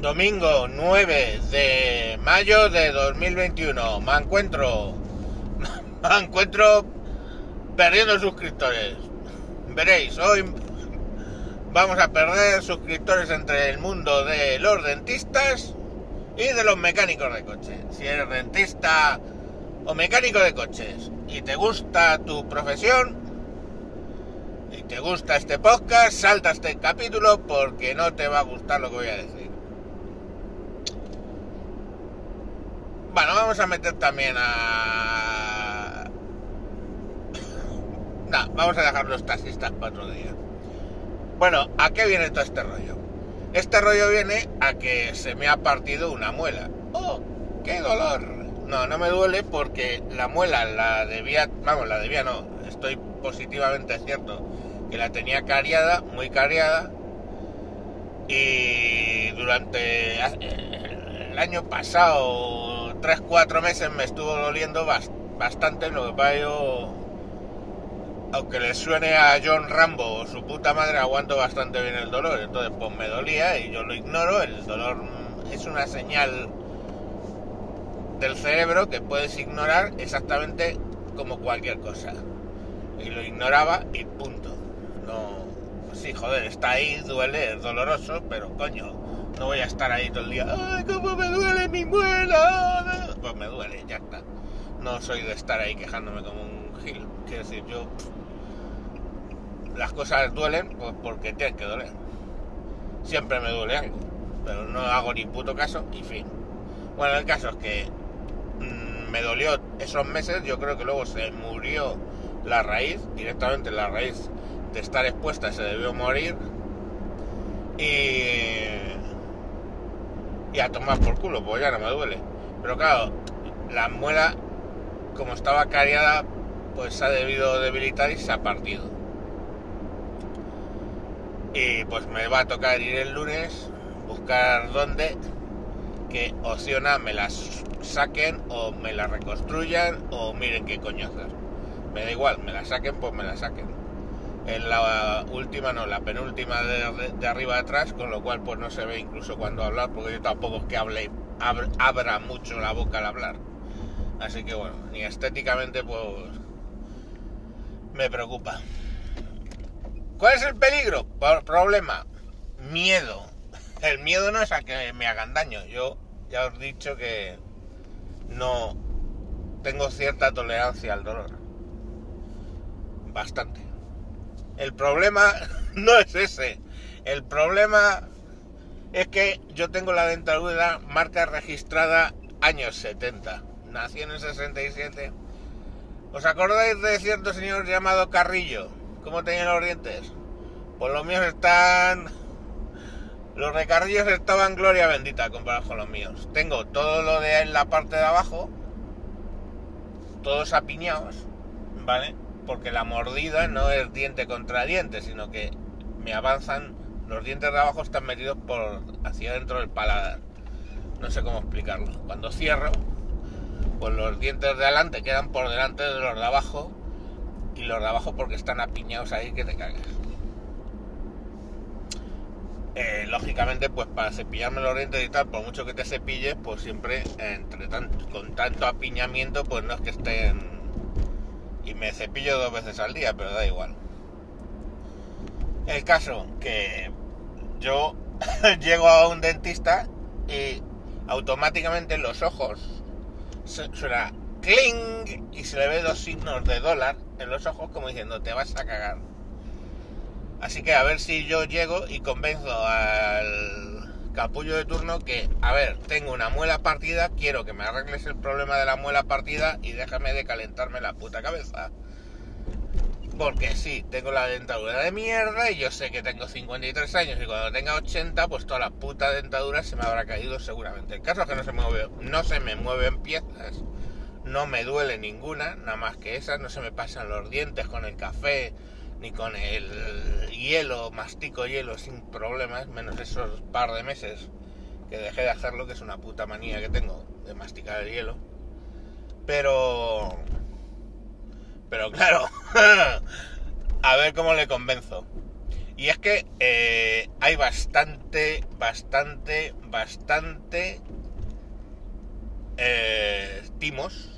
Domingo 9 de mayo de 2021. Me encuentro. Me encuentro perdiendo suscriptores. Veréis, hoy vamos a perder suscriptores entre el mundo de los dentistas y de los mecánicos de coches. Si eres dentista o mecánico de coches y te gusta tu profesión y te gusta este podcast, salta este capítulo porque no te va a gustar lo que voy a decir. Bueno, vamos a meter también a... No, vamos a dejar los taxistas para otro día. Bueno, ¿a qué viene todo este rollo? Este rollo viene a que se me ha partido una muela. ¡Oh, qué dolor! No, no me duele porque la muela la debía... Vamos, la debía no. Estoy positivamente cierto que la tenía cariada, muy cariada. Y durante el año pasado 3-4 meses me estuvo doliendo bastante, lo que pasa yo, aunque le suene a John Rambo su puta madre, aguanto bastante bien el dolor, entonces pues me dolía y yo lo ignoro, el dolor es una señal del cerebro que puedes ignorar exactamente como cualquier cosa. Y lo ignoraba y punto. No, sí, joder, está ahí, duele, es doloroso, pero coño, no voy a estar ahí todo el día, ¡ay, cómo me duele mi muela! Pues me duele, ya está. No soy de estar ahí quejándome como un gil. Quiero decir, yo. Las cosas duelen pues porque tienen que doler. Siempre me duele algo, pero no hago ni puto caso y fin. Bueno, el caso es que mmm, me dolió esos meses, yo creo que luego se murió la raíz, directamente la raíz de estar expuesta se debió morir. Y y a tomar por culo, pues ya no me duele. Pero claro, la muela, como estaba cariada, pues se ha debido debilitar y se ha partido. Y pues me va a tocar ir el lunes, buscar dónde, que opciona me las saquen o me la reconstruyan o miren qué coño. Me da igual, me la saquen, pues me la saquen en la última, no, la penúltima de, de, arriba atrás, con lo cual pues no se ve incluso cuando hablar, porque yo tampoco es que hable, abra mucho la boca al hablar. Así que bueno, ni estéticamente pues me preocupa. ¿Cuál es el peligro? Problema, miedo. El miedo no es a que me hagan daño. Yo ya os he dicho que no tengo cierta tolerancia al dolor. Bastante. El problema no es ese. El problema es que yo tengo la dentadura marca registrada años 70. Nací en el 67. ¿Os acordáis de cierto señor llamado Carrillo? ¿Cómo tenía los dientes? Pues los míos están... Los de Carrillos estaban gloria bendita comparados con los míos. Tengo todo lo de en la parte de abajo, todos apiñados, ¿vale? Porque la mordida no es diente contra diente, sino que me avanzan, los dientes de abajo están metidos por hacia dentro del paladar. No sé cómo explicarlo. Cuando cierro, pues los dientes de adelante quedan por delante de los de abajo y los de abajo porque están apiñados ahí que te cagas. Eh, lógicamente, pues para cepillarme los dientes y tal, por mucho que te cepilles, pues siempre entre con tanto apiñamiento, pues no es que estén me cepillo dos veces al día, pero da igual. El caso que yo llego a un dentista y automáticamente los ojos suena cling y se le ve dos signos de dólar en los ojos como diciendo te vas a cagar. Así que a ver si yo llego y convenzo al capullo de turno que, a ver, tengo una muela partida, quiero que me arregles el problema de la muela partida y déjame de calentarme la puta cabeza. Porque sí, tengo la dentadura de mierda y yo sé que tengo 53 años y cuando tenga 80, pues toda la puta dentadura se me habrá caído seguramente. El caso es que no se, mueve, no se me mueven piezas, no me duele ninguna, nada más que esas, no se me pasan los dientes con el café, ni con el hielo, mastico hielo sin problemas, menos esos par de meses que dejé de hacerlo, que es una puta manía que tengo de masticar el hielo. Pero... Pero claro, a ver cómo le convenzo. Y es que eh, hay bastante, bastante, bastante eh, timos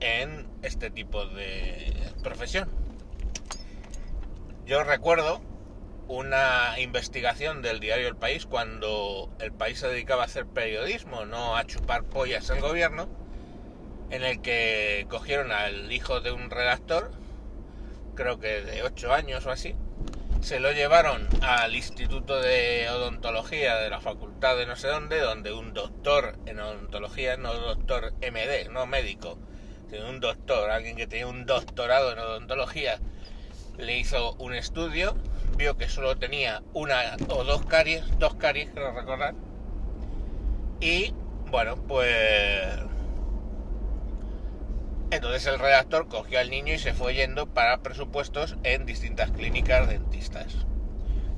en este tipo de profesión. Yo recuerdo una investigación del diario El País cuando el país se dedicaba a hacer periodismo, no a chupar pollas al gobierno, en el que cogieron al hijo de un redactor, creo que de 8 años o así, se lo llevaron al Instituto de Odontología de la Facultad de no sé dónde, donde un doctor en odontología, no doctor MD, no médico, sino un doctor, alguien que tenía un doctorado en odontología, le hizo un estudio, vio que solo tenía una o dos caries, dos caries, creo recordar, y bueno, pues entonces el redactor cogió al niño y se fue yendo para presupuestos en distintas clínicas dentistas.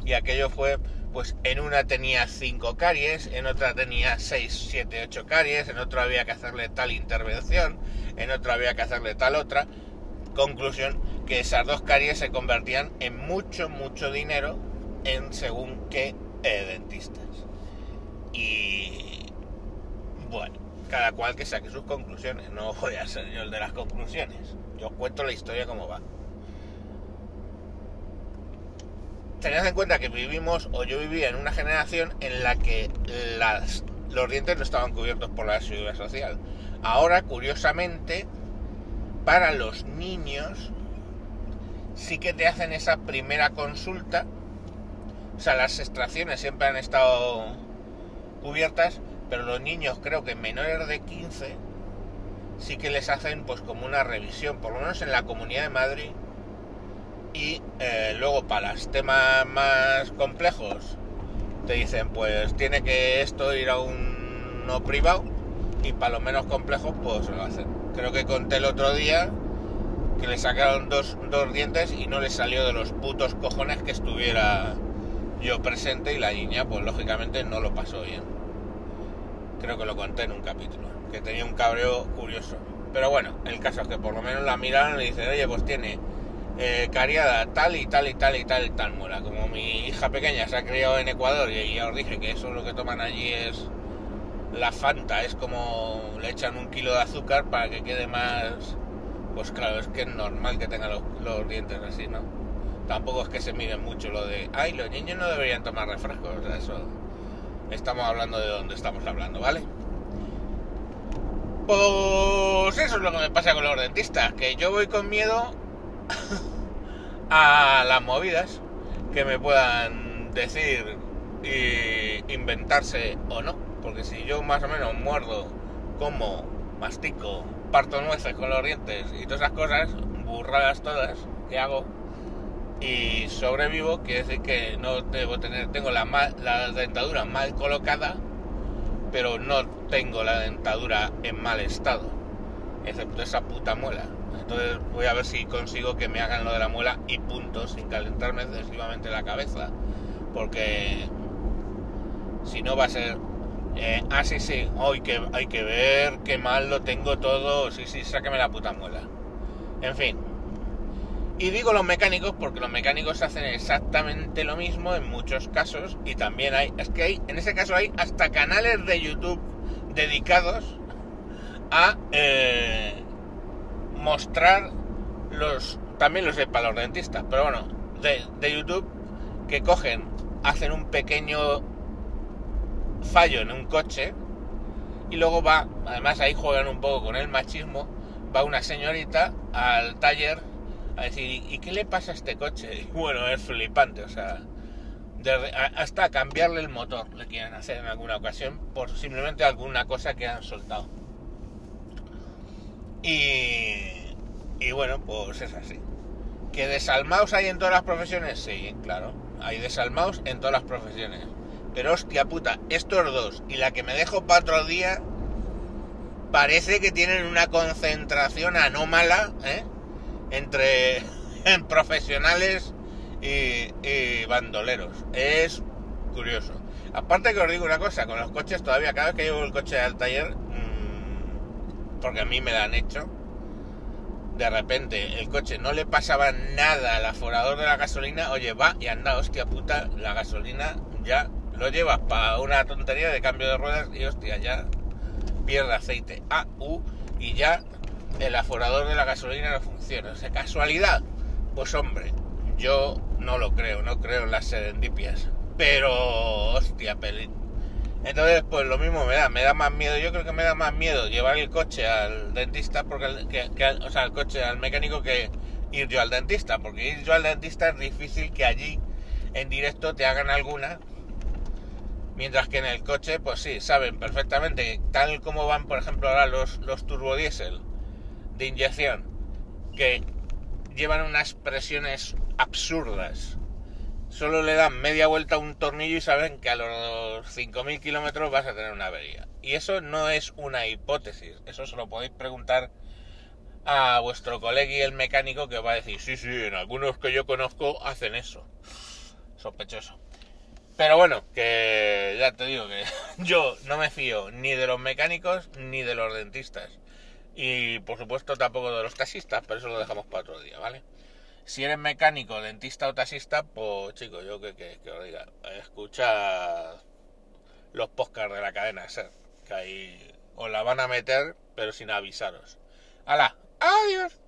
Y aquello fue, pues en una tenía 5 caries, en otra tenía 6, 7, 8 caries, en otra había que hacerle tal intervención, en otra había que hacerle tal otra. Conclusión, que esas dos caries se convertían en mucho, mucho dinero en según qué eh, dentistas. Y bueno, cada cual que saque sus conclusiones. No voy a ser yo el de las conclusiones. Yo os cuento la historia como va. Tened en cuenta que vivimos, o yo vivía en una generación en la que las, los dientes no estaban cubiertos por la seguridad social. Ahora, curiosamente, para los niños sí que te hacen esa primera consulta. O sea, las extracciones siempre han estado cubiertas, pero los niños creo que menores de 15 sí que les hacen pues como una revisión, por lo menos en la Comunidad de Madrid. Y eh, luego para los temas más complejos te dicen pues tiene que esto ir a un no privado y para lo menos complejos pues lo hacen. Creo que conté el otro día que le sacaron dos, dos dientes y no le salió de los putos cojones que estuviera yo presente y la niña pues lógicamente no lo pasó bien creo que lo conté en un capítulo, que tenía un cabreo curioso. Pero bueno, el caso es que por lo menos la miraron y dicen, oye, pues tiene eh, cariada tal y tal y tal y tal y tal muela. Como mi hija pequeña se ha criado en Ecuador y ya os dije que eso lo que toman allí es la Fanta, es como le echan un kilo de azúcar para que quede más... Pues claro, es que es normal que tenga los, dientes así, ¿no? Tampoco es que se miden mucho lo de, ay, los niños no deberían tomar refrescos, o sea, eso estamos hablando de dónde estamos hablando, ¿vale? Pues eso es lo que me pasa con los dentistas, que yo voy con miedo a las movidas que me puedan decir y inventarse o no, porque si yo más o menos muerdo, como, mastico, parto nueces con los dientes y todas esas cosas, burradas todas que hago, y sobrevivo, quiere decir que no debo tener, tengo la, la dentadura mal colocada, pero no tengo la dentadura en mal estado, excepto esa puta muela. Entonces voy a ver si consigo que me hagan lo de la muela y punto, sin calentarme excesivamente la cabeza, porque si no va a ser, eh, ah sí sí, hoy que hay que ver qué mal lo tengo todo, sí sí, sáqueme la puta muela. En fin, y digo los mecánicos porque los mecánicos hacen exactamente lo mismo en muchos casos y también hay, es que hay, en ese caso hay hasta canales de YouTube dedicados a eh, mostrar los, también los de para los dentistas, pero bueno, de, de YouTube que cogen, hacen un pequeño fallo en un coche y luego va, además ahí juegan un poco con el machismo, va una señorita al taller a decir, ¿y qué le pasa a este coche? Y bueno, es flipante, o sea, hasta cambiarle el motor le quieren hacer en alguna ocasión por simplemente alguna cosa que han soltado. Y, y bueno, pues es así. ¿Que desalmados hay en todas las profesiones? Sí, claro, hay desalmados en todas las profesiones. Pero hostia puta, estos dos y la que me dejo para otro día parece que tienen una concentración anómala, ¿eh? entre profesionales y, bandoleros. Es curioso. Aparte que os digo una cosa, con los coches todavía, cada vez que llevo el coche al taller, mm, porque a mí me la han hecho, de repente el coche no le pasaba nada al aforador de la gasolina, oye, va y anda, hostia puta, la gasolina ya lo llevas para una tontería de cambio de ruedas y hostia, ya pierde aceite. A, U, y ya el aforador de la gasolina no funciona. O sea, casualidad. Pues hombre, yo no lo creo, no creo en las serendipias. Pero, hostia, pelín. Entonces, pues lo mismo me da, me da más miedo. Yo creo que me da más miedo llevar el coche al dentista, porque, o sea, el coche al mecánico que ir yo al dentista, porque ir yo al dentista es difícil que allí en directo te hagan alguna, mientras que en el coche, pues sí, saben perfectamente, tal como van, por ejemplo, ahora los, los turbodiesel de inyección, que llevan unas presiones absurdas solo le dan media vuelta a un tornillo y saben que a los 5.000 kilómetros vas a tener una avería. Y eso no es una hipótesis, eso se lo podéis preguntar a vuestro colega y el mecánico que va a decir, sí, sí, en algunos que yo conozco hacen eso. Sospechoso. Pero bueno, que ya te digo que yo no me fío ni de los mecánicos ni de los dentistas. Y por supuesto tampoco de los taxistas, pero eso lo dejamos para otro día, ¿vale? Si eres mecánico, dentista o taxista, pues chicos, yo que, que, os diga, escucha los podcasts de la cadena SER, que ahí os la van a meter, pero sin avisaros. ¡Hala! ¡Adiós!